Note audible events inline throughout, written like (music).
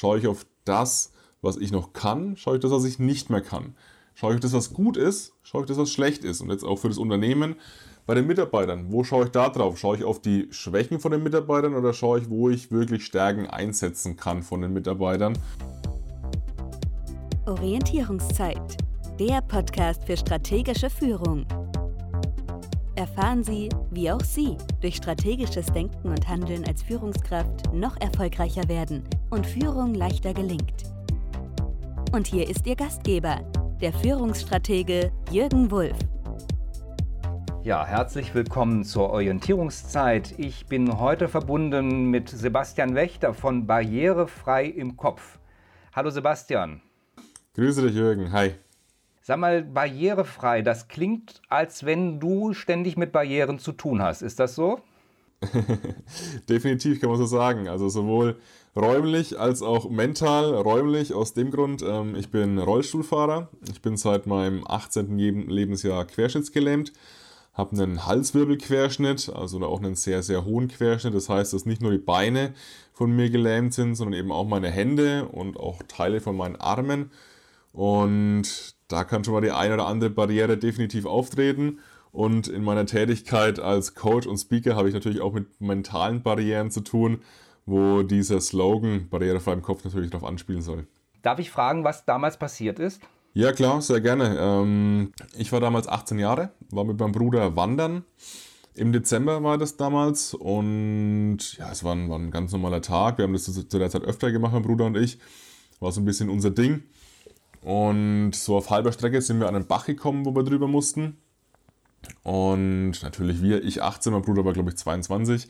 Schaue ich auf das, was ich noch kann? Schaue ich das, was ich nicht mehr kann? Schaue ich auf das, was gut ist? Schaue ich das, was schlecht ist? Und jetzt auch für das Unternehmen bei den Mitarbeitern. Wo schaue ich da drauf? Schaue ich auf die Schwächen von den Mitarbeitern oder schaue ich, wo ich wirklich Stärken einsetzen kann von den Mitarbeitern? Orientierungszeit. Der Podcast für strategische Führung. Erfahren Sie, wie auch Sie durch strategisches Denken und Handeln als Führungskraft noch erfolgreicher werden und Führung leichter gelingt. Und hier ist Ihr Gastgeber, der Führungsstratege Jürgen Wulff. Ja, herzlich willkommen zur Orientierungszeit. Ich bin heute verbunden mit Sebastian Wächter von Barrierefrei im Kopf. Hallo Sebastian. Grüße dich, Jürgen. Hi. Sag mal, barrierefrei, das klingt, als wenn du ständig mit Barrieren zu tun hast. Ist das so? (laughs) Definitiv kann man so sagen. Also sowohl räumlich als auch mental. Räumlich aus dem Grund, ähm, ich bin Rollstuhlfahrer. Ich bin seit meinem 18. Lebensjahr querschnittsgelähmt. Habe einen Halswirbelquerschnitt, also auch einen sehr, sehr hohen Querschnitt. Das heißt, dass nicht nur die Beine von mir gelähmt sind, sondern eben auch meine Hände und auch Teile von meinen Armen. Und da kann schon mal die eine oder andere Barriere definitiv auftreten. Und in meiner Tätigkeit als Coach und Speaker habe ich natürlich auch mit mentalen Barrieren zu tun, wo dieser Slogan barrierefrei im Kopf natürlich darauf anspielen soll. Darf ich fragen, was damals passiert ist? Ja, klar, sehr gerne. Ähm, ich war damals 18 Jahre, war mit meinem Bruder wandern. Im Dezember war das damals und ja, es war ein, war ein ganz normaler Tag. Wir haben das zu der Zeit öfter gemacht, mein Bruder und ich. War so ein bisschen unser Ding. Und so auf halber Strecke sind wir an einen Bach gekommen, wo wir drüber mussten. Und natürlich wir, ich 18, mein Bruder war glaube ich 22.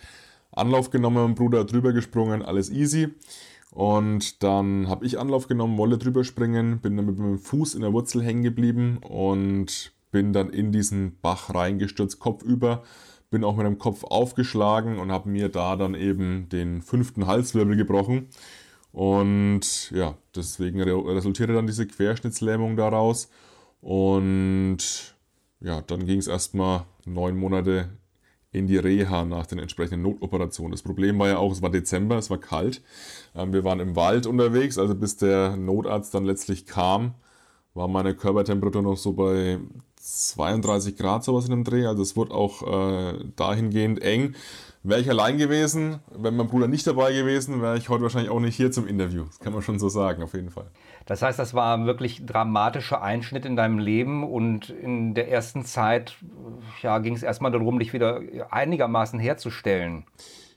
Anlauf genommen, mein Bruder drüber gesprungen, alles easy. Und dann habe ich Anlauf genommen, wollte drüber springen, bin dann mit meinem Fuß in der Wurzel hängen geblieben und bin dann in diesen Bach reingestürzt, kopfüber. Bin auch mit dem Kopf aufgeschlagen und habe mir da dann eben den fünften Halswirbel gebrochen. Und ja, deswegen resultierte dann diese Querschnittslähmung daraus. Und ja, dann ging es erstmal neun Monate in die Reha nach den entsprechenden Notoperationen. Das Problem war ja auch, es war Dezember, es war kalt. Ähm, wir waren im Wald unterwegs, also bis der Notarzt dann letztlich kam, war meine Körpertemperatur noch so bei 32 Grad sowas in dem Dreh. Also es wurde auch äh, dahingehend eng. Wäre ich allein gewesen, wenn mein Bruder nicht dabei gewesen, wäre ich heute wahrscheinlich auch nicht hier zum Interview. Das kann man schon so sagen, auf jeden Fall. Das heißt, das war wirklich dramatischer Einschnitt in deinem Leben und in der ersten Zeit ja, ging es erstmal darum, dich wieder einigermaßen herzustellen.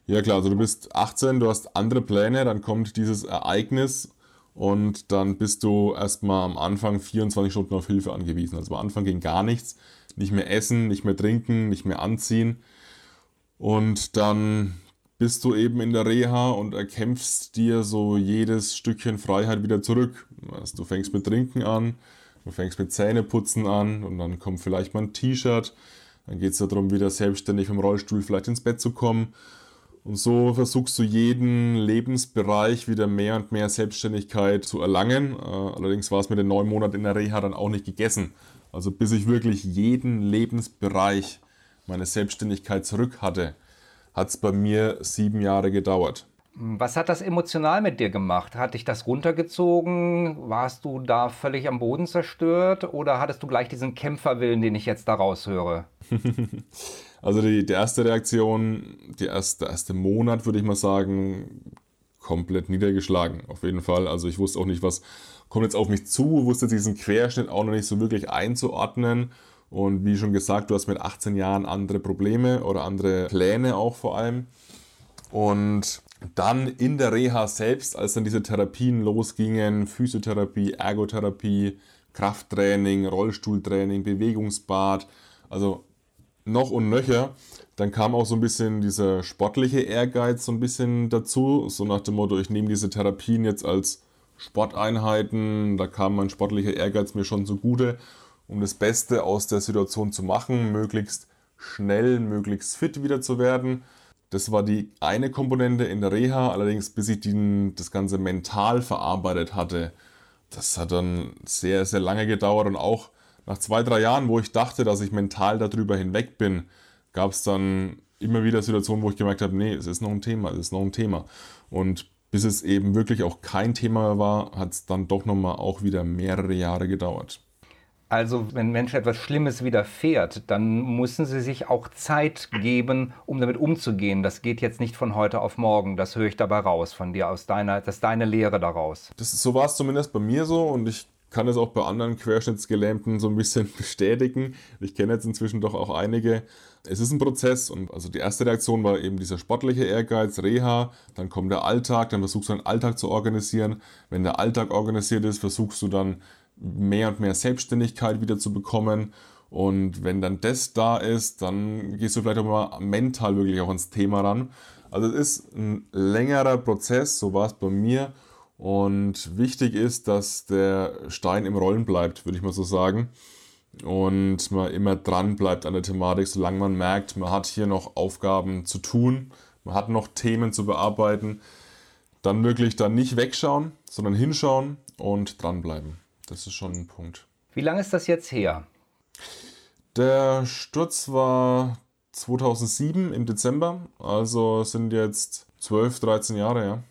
Ja klar, also du bist 18, du hast andere Pläne, dann kommt dieses Ereignis und dann bist du erstmal am Anfang 24 Stunden auf Hilfe angewiesen. Also am Anfang ging gar nichts, nicht mehr essen, nicht mehr trinken, nicht mehr anziehen. Und dann bist du eben in der Reha und erkämpfst dir so jedes Stückchen Freiheit wieder zurück. Also du fängst mit Trinken an, du fängst mit Zähneputzen an und dann kommt vielleicht mal ein T-Shirt. Dann geht es darum, wieder selbstständig vom Rollstuhl vielleicht ins Bett zu kommen. Und so versuchst du jeden Lebensbereich wieder mehr und mehr Selbstständigkeit zu erlangen. Äh, allerdings war es mit den neun Monaten in der Reha dann auch nicht gegessen. Also bis ich wirklich jeden Lebensbereich meine Selbstständigkeit zurück hatte, hat es bei mir sieben Jahre gedauert. Was hat das emotional mit dir gemacht? Hat dich das runtergezogen? Warst du da völlig am Boden zerstört? Oder hattest du gleich diesen Kämpferwillen, den ich jetzt daraus höre? (laughs) also die, die, erste Reaktion, die erste, der erste Monat, würde ich mal sagen, komplett niedergeschlagen. Auf jeden Fall. Also ich wusste auch nicht, was kommt jetzt auf mich zu, wusste diesen Querschnitt auch noch nicht so wirklich einzuordnen. Und wie schon gesagt, du hast mit 18 Jahren andere Probleme oder andere Pläne auch vor allem. Und dann in der Reha selbst, als dann diese Therapien losgingen, Physiotherapie, Ergotherapie, Krafttraining, Rollstuhltraining, Bewegungsbad, also noch und nöcher, dann kam auch so ein bisschen dieser sportliche Ehrgeiz so ein bisschen dazu, so nach dem Motto, ich nehme diese Therapien jetzt als Sporteinheiten, da kam mein sportlicher Ehrgeiz mir schon zugute um das Beste aus der Situation zu machen, möglichst schnell, möglichst fit wieder zu werden. Das war die eine Komponente in der Reha, allerdings bis ich den, das Ganze mental verarbeitet hatte, das hat dann sehr, sehr lange gedauert und auch nach zwei, drei Jahren, wo ich dachte, dass ich mental darüber hinweg bin, gab es dann immer wieder Situationen, wo ich gemerkt habe, nee, es ist noch ein Thema, es ist noch ein Thema. Und bis es eben wirklich auch kein Thema war, hat es dann doch nochmal auch wieder mehrere Jahre gedauert. Also wenn Menschen etwas Schlimmes widerfährt, dann müssen sie sich auch Zeit geben, um damit umzugehen. Das geht jetzt nicht von heute auf morgen. Das höre ich dabei raus von dir, aus deiner, das ist deine Lehre daraus. Das, so war es zumindest bei mir so und ich kann es auch bei anderen Querschnittsgelähmten so ein bisschen (laughs) bestätigen. Ich kenne jetzt inzwischen doch auch einige. Es ist ein Prozess und also die erste Reaktion war eben dieser sportliche Ehrgeiz, Reha, dann kommt der Alltag, dann versuchst du deinen Alltag zu organisieren. Wenn der Alltag organisiert ist, versuchst du dann mehr und mehr Selbstständigkeit wieder zu bekommen. Und wenn dann das da ist, dann gehst du vielleicht auch mal mental wirklich auch ans Thema ran. Also es ist ein längerer Prozess, so war es bei mir. Und wichtig ist, dass der Stein im Rollen bleibt, würde ich mal so sagen. Und man immer dran bleibt an der Thematik, solange man merkt, man hat hier noch Aufgaben zu tun, man hat noch Themen zu bearbeiten. Dann wirklich dann nicht wegschauen, sondern hinschauen und dranbleiben. Das ist schon ein Punkt. Wie lange ist das jetzt her? Der Sturz war 2007 im Dezember, also sind jetzt 12, 13 Jahre, ja.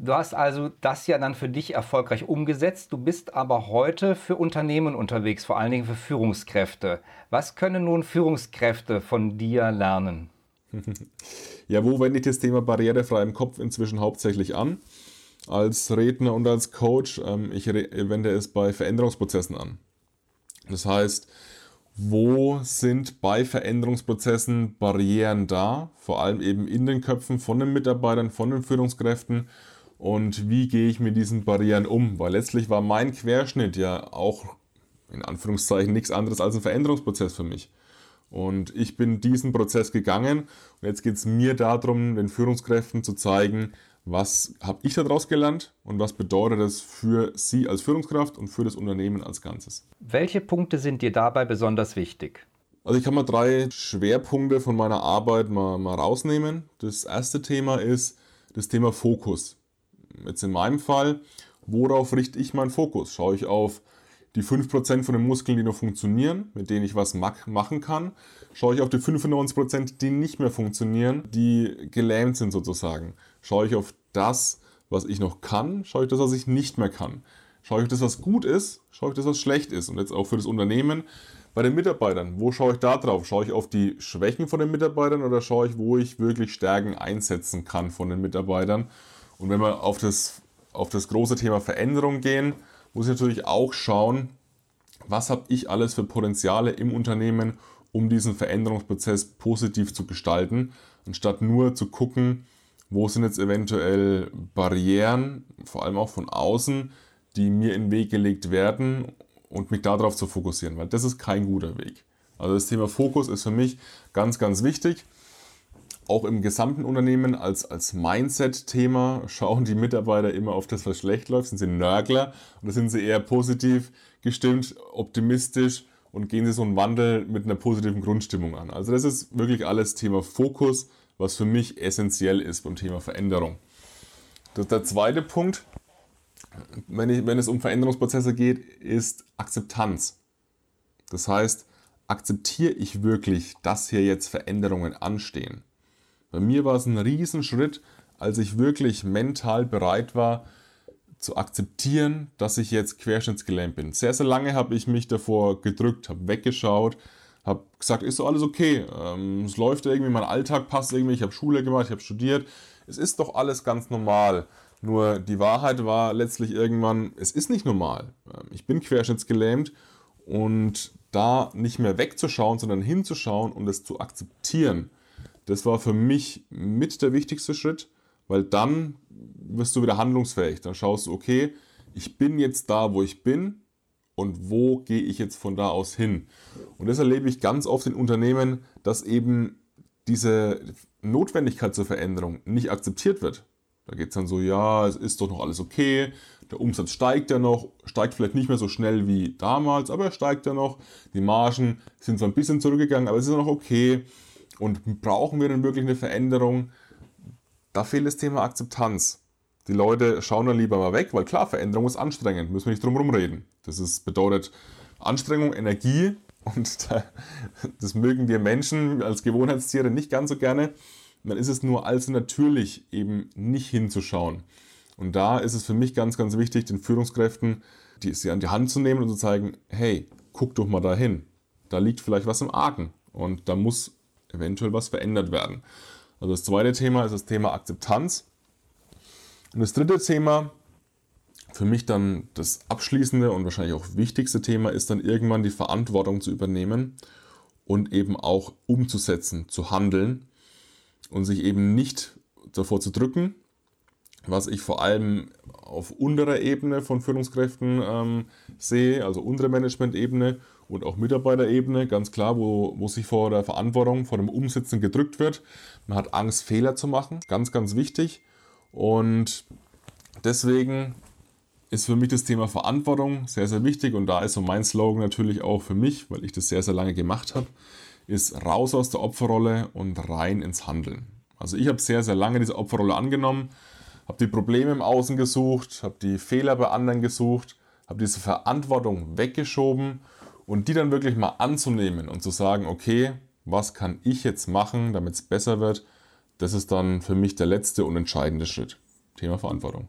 Du hast also das ja dann für dich erfolgreich umgesetzt. Du bist aber heute für Unternehmen unterwegs, vor allen Dingen für Führungskräfte. Was können nun Führungskräfte von dir lernen? (laughs) ja, wo wende ich das Thema barrierefrei im Kopf inzwischen hauptsächlich an? Als Redner und als Coach. Ähm, ich wende es bei Veränderungsprozessen an. Das heißt, wo sind bei Veränderungsprozessen Barrieren da, vor allem eben in den Köpfen von den Mitarbeitern, von den Führungskräften und wie gehe ich mit diesen Barrieren um? Weil letztlich war mein Querschnitt ja auch in Anführungszeichen nichts anderes als ein Veränderungsprozess für mich. Und ich bin diesen Prozess gegangen und jetzt geht es mir darum, den Führungskräften zu zeigen, was habe ich daraus gelernt und was bedeutet es für Sie als Führungskraft und für das Unternehmen als Ganzes? Welche Punkte sind dir dabei besonders wichtig? Also ich kann mal drei Schwerpunkte von meiner Arbeit mal, mal rausnehmen. Das erste Thema ist das Thema Fokus. Jetzt in meinem Fall, worauf richte ich meinen Fokus? Schaue ich auf die 5% von den Muskeln, die noch funktionieren, mit denen ich was machen kann, schaue ich auf die 95%, die nicht mehr funktionieren, die gelähmt sind sozusagen. Schaue ich auf das, was ich noch kann, schaue ich das, was ich nicht mehr kann. Schaue ich das, was gut ist, schaue ich das, was schlecht ist. Und jetzt auch für das Unternehmen, bei den Mitarbeitern, wo schaue ich da drauf? Schaue ich auf die Schwächen von den Mitarbeitern oder schaue ich, wo ich wirklich Stärken einsetzen kann von den Mitarbeitern? Und wenn wir auf das, auf das große Thema Veränderung gehen, muss ich natürlich auch schauen, was habe ich alles für Potenziale im Unternehmen, um diesen Veränderungsprozess positiv zu gestalten, anstatt nur zu gucken, wo sind jetzt eventuell Barrieren, vor allem auch von außen, die mir in den Weg gelegt werden und mich darauf zu fokussieren, weil das ist kein guter Weg. Also das Thema Fokus ist für mich ganz, ganz wichtig auch im gesamten Unternehmen als, als Mindset-Thema schauen die Mitarbeiter immer auf das, was schlecht läuft, sind sie Nörgler oder sind sie eher positiv gestimmt, optimistisch und gehen sie so einen Wandel mit einer positiven Grundstimmung an. Also das ist wirklich alles Thema Fokus, was für mich essentiell ist beim Thema Veränderung. Der zweite Punkt, wenn, ich, wenn es um Veränderungsprozesse geht, ist Akzeptanz. Das heißt, akzeptiere ich wirklich, dass hier jetzt Veränderungen anstehen? Bei mir war es ein Riesenschritt, als ich wirklich mental bereit war, zu akzeptieren, dass ich jetzt querschnittsgelähmt bin. Sehr, sehr lange habe ich mich davor gedrückt, habe weggeschaut, habe gesagt, ist doch alles okay. Ähm, es läuft irgendwie, mein Alltag passt irgendwie, ich habe Schule gemacht, ich habe studiert. Es ist doch alles ganz normal. Nur die Wahrheit war letztlich irgendwann, es ist nicht normal. Ähm, ich bin querschnittsgelähmt und da nicht mehr wegzuschauen, sondern hinzuschauen und es zu akzeptieren das war für mich mit der wichtigste Schritt, weil dann wirst du wieder handlungsfähig. Dann schaust du, okay, ich bin jetzt da, wo ich bin und wo gehe ich jetzt von da aus hin. Und das erlebe ich ganz oft in Unternehmen, dass eben diese Notwendigkeit zur Veränderung nicht akzeptiert wird. Da geht es dann so, ja, es ist doch noch alles okay, der Umsatz steigt ja noch, steigt vielleicht nicht mehr so schnell wie damals, aber er steigt ja noch. Die Margen sind zwar ein bisschen zurückgegangen, aber es ist noch okay. Und brauchen wir denn wirklich eine Veränderung? Da fehlt das Thema Akzeptanz. Die Leute schauen dann lieber mal weg, weil klar, Veränderung ist anstrengend, müssen wir nicht drum herum reden. Das ist, bedeutet Anstrengung, Energie und (laughs) das mögen wir Menschen als Gewohnheitstiere nicht ganz so gerne. Dann ist es nur allzu natürlich, eben nicht hinzuschauen. Und da ist es für mich ganz, ganz wichtig, den Führungskräften die, sie an die Hand zu nehmen und zu zeigen, hey, guck doch mal dahin. Da liegt vielleicht was im Argen und da muss eventuell was verändert werden. Also das zweite Thema ist das Thema Akzeptanz. Und das dritte Thema, für mich dann das abschließende und wahrscheinlich auch wichtigste Thema, ist dann irgendwann die Verantwortung zu übernehmen und eben auch umzusetzen, zu handeln und sich eben nicht davor zu drücken, was ich vor allem auf unterer Ebene von Führungskräften ähm, sehe, also untere Management-Ebene und auch Mitarbeiterebene, ganz klar, wo, wo sich vor der Verantwortung, vor dem Umsetzen gedrückt wird. Man hat Angst, Fehler zu machen, ganz, ganz wichtig. Und deswegen ist für mich das Thema Verantwortung sehr, sehr wichtig und da ist so mein Slogan natürlich auch für mich, weil ich das sehr, sehr lange gemacht habe, ist raus aus der Opferrolle und rein ins Handeln. Also ich habe sehr, sehr lange diese Opferrolle angenommen, habe die Probleme im Außen gesucht, habe die Fehler bei anderen gesucht, habe diese Verantwortung weggeschoben und die dann wirklich mal anzunehmen und zu sagen, okay, was kann ich jetzt machen, damit es besser wird, das ist dann für mich der letzte und entscheidende Schritt. Thema Verantwortung.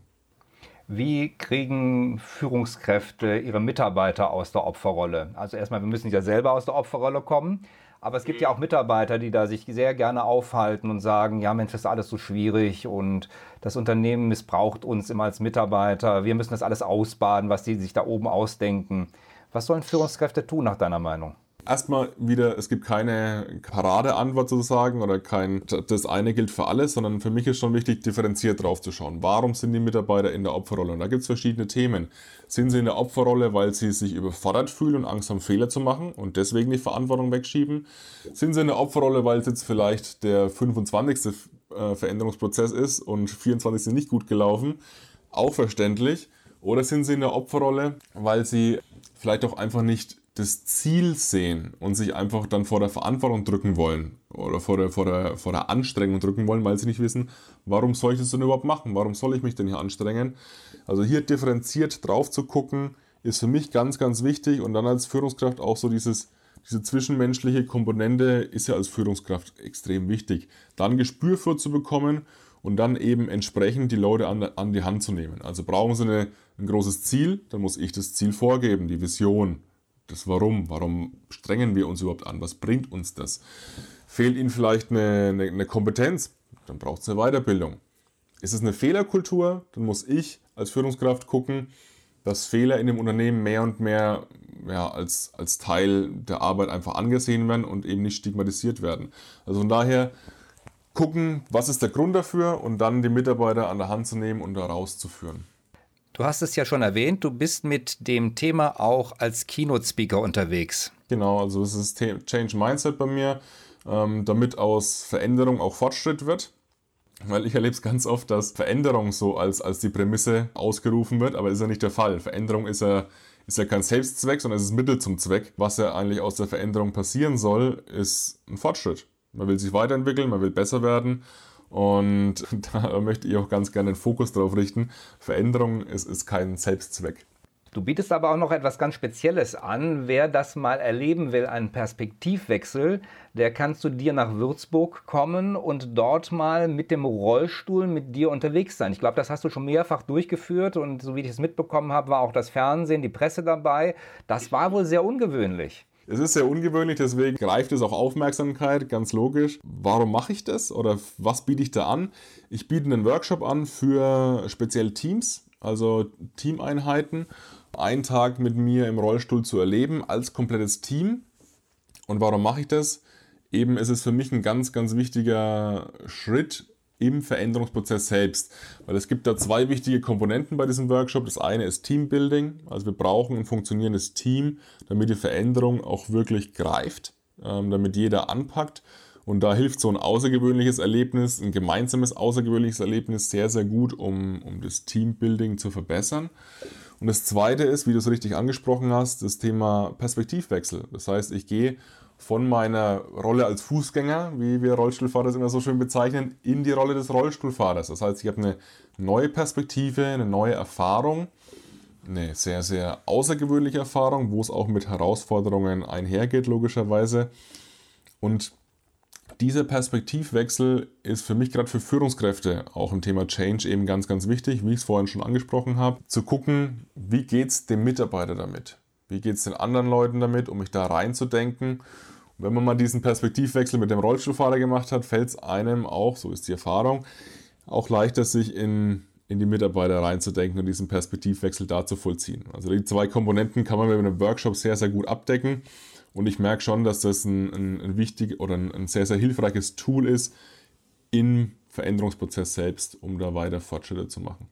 Wie kriegen Führungskräfte ihre Mitarbeiter aus der Opferrolle? Also erstmal, wir müssen ja selber aus der Opferrolle kommen. Aber es gibt ja auch Mitarbeiter, die da sich sehr gerne aufhalten und sagen, ja Mensch, das ist alles so schwierig und das Unternehmen missbraucht uns immer als Mitarbeiter. Wir müssen das alles ausbaden, was die sich da oben ausdenken. Was sollen Führungskräfte tun nach deiner Meinung? Erstmal wieder, es gibt keine Paradeantwort sozusagen oder kein, das eine gilt für alles, sondern für mich ist schon wichtig, differenziert drauf zu schauen. Warum sind die Mitarbeiter in der Opferrolle? Und da gibt es verschiedene Themen. Sind sie in der Opferrolle, weil sie sich überfordert fühlen und Angst haben, Fehler zu machen und deswegen die Verantwortung wegschieben? Sind sie in der Opferrolle, weil es jetzt vielleicht der 25. Äh, Veränderungsprozess ist und 24 sind nicht gut gelaufen? Auch verständlich. Oder sind sie in der Opferrolle, weil sie vielleicht auch einfach nicht das Ziel sehen und sich einfach dann vor der Verantwortung drücken wollen oder vor der, vor der, vor der Anstrengung drücken wollen, weil sie nicht wissen, warum soll ich das denn überhaupt machen? Warum soll ich mich denn hier anstrengen? Also hier differenziert drauf zu gucken, ist für mich ganz, ganz wichtig und dann als Führungskraft auch so dieses, diese zwischenmenschliche Komponente ist ja als Führungskraft extrem wichtig. Dann Gespür für zu bekommen und dann eben entsprechend die Leute an, an die Hand zu nehmen. Also brauchen sie eine, ein großes Ziel, dann muss ich das Ziel vorgeben, die Vision das Warum. Warum strengen wir uns überhaupt an? Was bringt uns das? Fehlt Ihnen vielleicht eine, eine, eine Kompetenz? Dann braucht es eine Weiterbildung. Ist es eine Fehlerkultur? Dann muss ich als Führungskraft gucken, dass Fehler in dem Unternehmen mehr und mehr ja, als, als Teil der Arbeit einfach angesehen werden und eben nicht stigmatisiert werden. Also von daher gucken, was ist der Grund dafür und dann die Mitarbeiter an der Hand zu nehmen und da rauszuführen. Du hast es ja schon erwähnt, du bist mit dem Thema auch als Keynote-Speaker unterwegs. Genau, also es ist Change Mindset bei mir, ähm, damit aus Veränderung auch Fortschritt wird. Weil ich erlebe es ganz oft, dass Veränderung so als, als die Prämisse ausgerufen wird, aber ist ja nicht der Fall. Veränderung ist ja, ist ja kein Selbstzweck, sondern es ist Mittel zum Zweck. Was ja eigentlich aus der Veränderung passieren soll, ist ein Fortschritt. Man will sich weiterentwickeln, man will besser werden und (laughs) da möchte ich auch ganz gerne den Fokus darauf richten. Veränderung ist, ist kein Selbstzweck. Du bietest aber auch noch etwas ganz Spezielles an. Wer das mal erleben will, einen Perspektivwechsel, der kann zu dir nach Würzburg kommen und dort mal mit dem Rollstuhl mit dir unterwegs sein. Ich glaube, das hast du schon mehrfach durchgeführt und so wie ich es mitbekommen habe, war auch das Fernsehen, die Presse dabei. Das war wohl sehr ungewöhnlich. Es ist sehr ungewöhnlich, deswegen greift es auch Aufmerksamkeit, ganz logisch. Warum mache ich das oder was biete ich da an? Ich biete einen Workshop an für speziell Teams, also Teameinheiten. Einen Tag mit mir im Rollstuhl zu erleben als komplettes Team. Und warum mache ich das? Eben ist es für mich ein ganz, ganz wichtiger Schritt, im Veränderungsprozess selbst. Weil es gibt da zwei wichtige Komponenten bei diesem Workshop. Das eine ist Teambuilding. Also wir brauchen ein funktionierendes Team, damit die Veränderung auch wirklich greift, ähm, damit jeder anpackt. Und da hilft so ein außergewöhnliches Erlebnis, ein gemeinsames außergewöhnliches Erlebnis sehr, sehr gut, um, um das Teambuilding zu verbessern. Und das zweite ist, wie du es richtig angesprochen hast, das Thema Perspektivwechsel. Das heißt, ich gehe von meiner Rolle als Fußgänger, wie wir Rollstuhlfahrer immer so schön bezeichnen, in die Rolle des Rollstuhlfahrers. Das heißt, ich habe eine neue Perspektive, eine neue Erfahrung, eine sehr, sehr außergewöhnliche Erfahrung, wo es auch mit Herausforderungen einhergeht, logischerweise. Und dieser Perspektivwechsel ist für mich gerade für Führungskräfte auch im Thema Change eben ganz, ganz wichtig, wie ich es vorhin schon angesprochen habe, zu gucken, wie geht es dem Mitarbeiter damit? Wie geht es den anderen Leuten damit, um mich da reinzudenken? Und wenn man mal diesen Perspektivwechsel mit dem Rollstuhlfahrer gemacht hat, fällt es einem auch, so ist die Erfahrung, auch leichter, sich in, in die Mitarbeiter reinzudenken und diesen Perspektivwechsel da zu vollziehen. Also die zwei Komponenten kann man mit einem Workshop sehr, sehr gut abdecken. Und ich merke schon, dass das ein, ein, ein wichtig oder ein, ein sehr, sehr hilfreiches Tool ist im Veränderungsprozess selbst, um da weiter Fortschritte zu machen.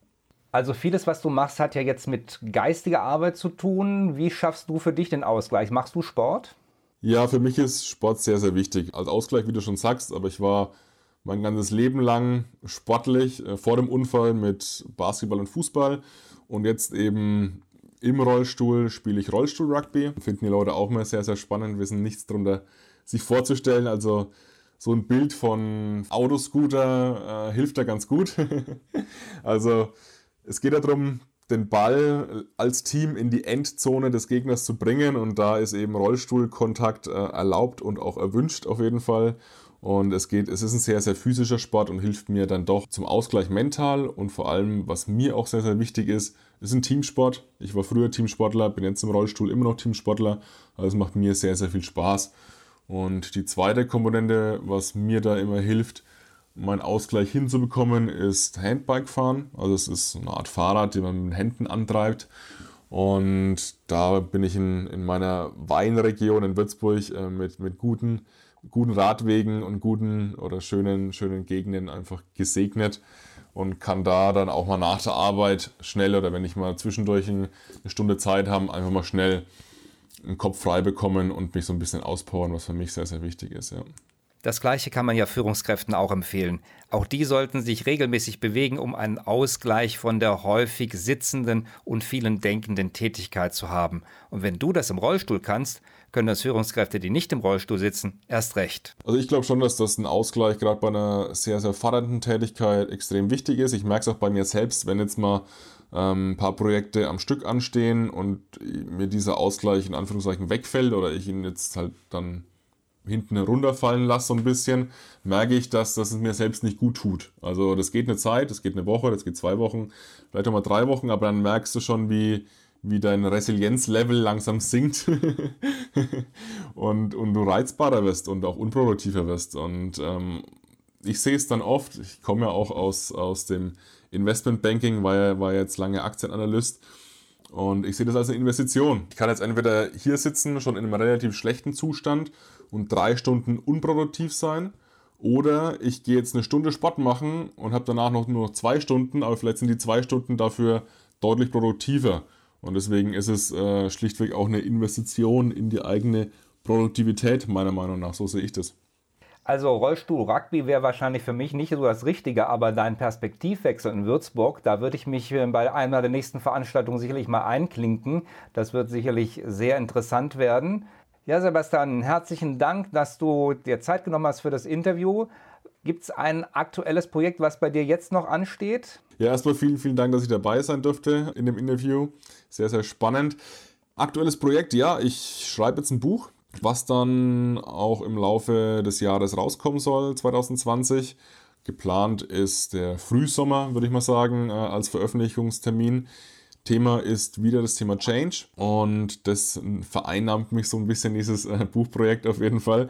Also vieles, was du machst, hat ja jetzt mit geistiger Arbeit zu tun. Wie schaffst du für dich den Ausgleich? Machst du Sport? Ja, für mich ist Sport sehr, sehr wichtig. Als Ausgleich, wie du schon sagst, aber ich war mein ganzes Leben lang sportlich, äh, vor dem Unfall mit Basketball und Fußball und jetzt eben im Rollstuhl spiele ich Rollstuhl-Rugby. Finden die Leute auch immer sehr, sehr spannend, wissen nichts darunter sich vorzustellen. Also so ein Bild von Autoscooter äh, hilft da ganz gut. (laughs) also es geht darum, den Ball als Team in die Endzone des Gegners zu bringen und da ist eben Rollstuhlkontakt äh, erlaubt und auch erwünscht auf jeden Fall. Und es geht, es ist ein sehr, sehr physischer Sport und hilft mir dann doch zum Ausgleich mental und vor allem, was mir auch sehr, sehr wichtig ist, ist ein Teamsport. Ich war früher Teamsportler, bin jetzt im Rollstuhl immer noch Teamsportler. Also es macht mir sehr, sehr viel Spaß. Und die zweite Komponente, was mir da immer hilft, meinen Ausgleich hinzubekommen, ist Handbike fahren. Also es ist eine Art Fahrrad, die man mit den Händen antreibt. Und da bin ich in, in meiner Weinregion in Würzburg äh, mit, mit guten guten Radwegen und guten oder schönen, schönen Gegenden einfach gesegnet und kann da dann auch mal nach der Arbeit schnell oder wenn ich mal zwischendurch eine Stunde Zeit habe, einfach mal schnell einen Kopf frei bekommen und mich so ein bisschen auspowern, was für mich sehr, sehr wichtig ist. Ja. Das Gleiche kann man ja Führungskräften auch empfehlen. Auch die sollten sich regelmäßig bewegen, um einen Ausgleich von der häufig sitzenden und vielen denkenden Tätigkeit zu haben. Und wenn du das im Rollstuhl kannst, können das Führungskräfte, die nicht im Rollstuhl sitzen, erst recht. Also ich glaube schon, dass das ein Ausgleich gerade bei einer sehr, sehr fordernden Tätigkeit extrem wichtig ist. Ich merke es auch bei mir selbst, wenn jetzt mal ähm, ein paar Projekte am Stück anstehen und mir dieser Ausgleich in Anführungszeichen wegfällt oder ich ihn jetzt halt dann hinten runterfallen lasse so ein bisschen, merke ich, dass, dass es mir selbst nicht gut tut. Also das geht eine Zeit, das geht eine Woche, das geht zwei Wochen, vielleicht auch mal drei Wochen, aber dann merkst du schon, wie, wie dein Resilienzlevel langsam sinkt (laughs) und, und du reizbarer wirst und auch unproduktiver wirst. Und ähm, ich sehe es dann oft, ich komme ja auch aus, aus dem Investmentbanking, war ja, war jetzt lange Aktienanalyst und ich sehe das als eine Investition. Ich kann jetzt entweder hier sitzen, schon in einem relativ schlechten Zustand und drei Stunden unproduktiv sein. Oder ich gehe jetzt eine Stunde Sport machen und habe danach noch nur zwei Stunden, aber vielleicht sind die zwei Stunden dafür deutlich produktiver. Und deswegen ist es äh, schlichtweg auch eine Investition in die eigene Produktivität, meiner Meinung nach. So sehe ich das. Also Rollstuhl Rugby wäre wahrscheinlich für mich nicht so das Richtige, aber dein Perspektivwechsel in Würzburg, da würde ich mich äh, bei einer der nächsten Veranstaltungen sicherlich mal einklinken. Das wird sicherlich sehr interessant werden. Ja, Sebastian, herzlichen Dank, dass du dir Zeit genommen hast für das Interview. Gibt es ein aktuelles Projekt, was bei dir jetzt noch ansteht? Ja, erstmal vielen, vielen Dank, dass ich dabei sein durfte in dem Interview. Sehr, sehr spannend. Aktuelles Projekt, ja, ich schreibe jetzt ein Buch was dann auch im Laufe des Jahres rauskommen soll, 2020. Geplant ist der Frühsommer, würde ich mal sagen, äh, als Veröffentlichungstermin. Thema ist wieder das Thema Change und das vereinnahmt mich so ein bisschen dieses äh, Buchprojekt auf jeden Fall.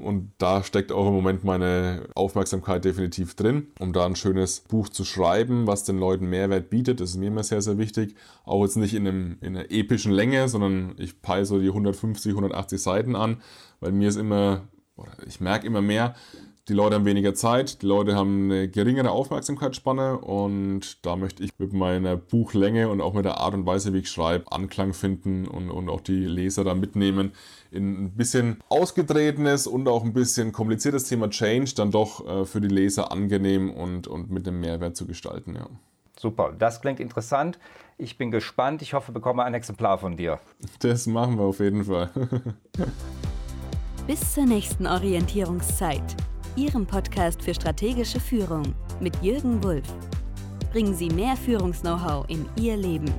Und da steckt auch im Moment meine Aufmerksamkeit definitiv drin, um da ein schönes Buch zu schreiben, was den Leuten Mehrwert bietet. Das ist mir immer sehr, sehr wichtig. Auch jetzt nicht in, einem, in einer epischen Länge, sondern ich peile so die 150, 180 Seiten an, weil mir ist immer, ich merke immer mehr, die Leute haben weniger Zeit, die Leute haben eine geringere Aufmerksamkeitsspanne und da möchte ich mit meiner Buchlänge und auch mit der Art und Weise, wie ich schreibe, Anklang finden und, und auch die Leser da mitnehmen in ein bisschen ausgetretenes und auch ein bisschen kompliziertes Thema Change dann doch äh, für die Leser angenehm und, und mit einem Mehrwert zu gestalten. Ja. Super, das klingt interessant. Ich bin gespannt. Ich hoffe, ich bekomme ein Exemplar von dir. Das machen wir auf jeden Fall. (laughs) Bis zur nächsten Orientierungszeit. Ihrem Podcast für strategische Führung mit Jürgen Wulff. Bringen Sie mehr Führungs-Know-how in Ihr Leben.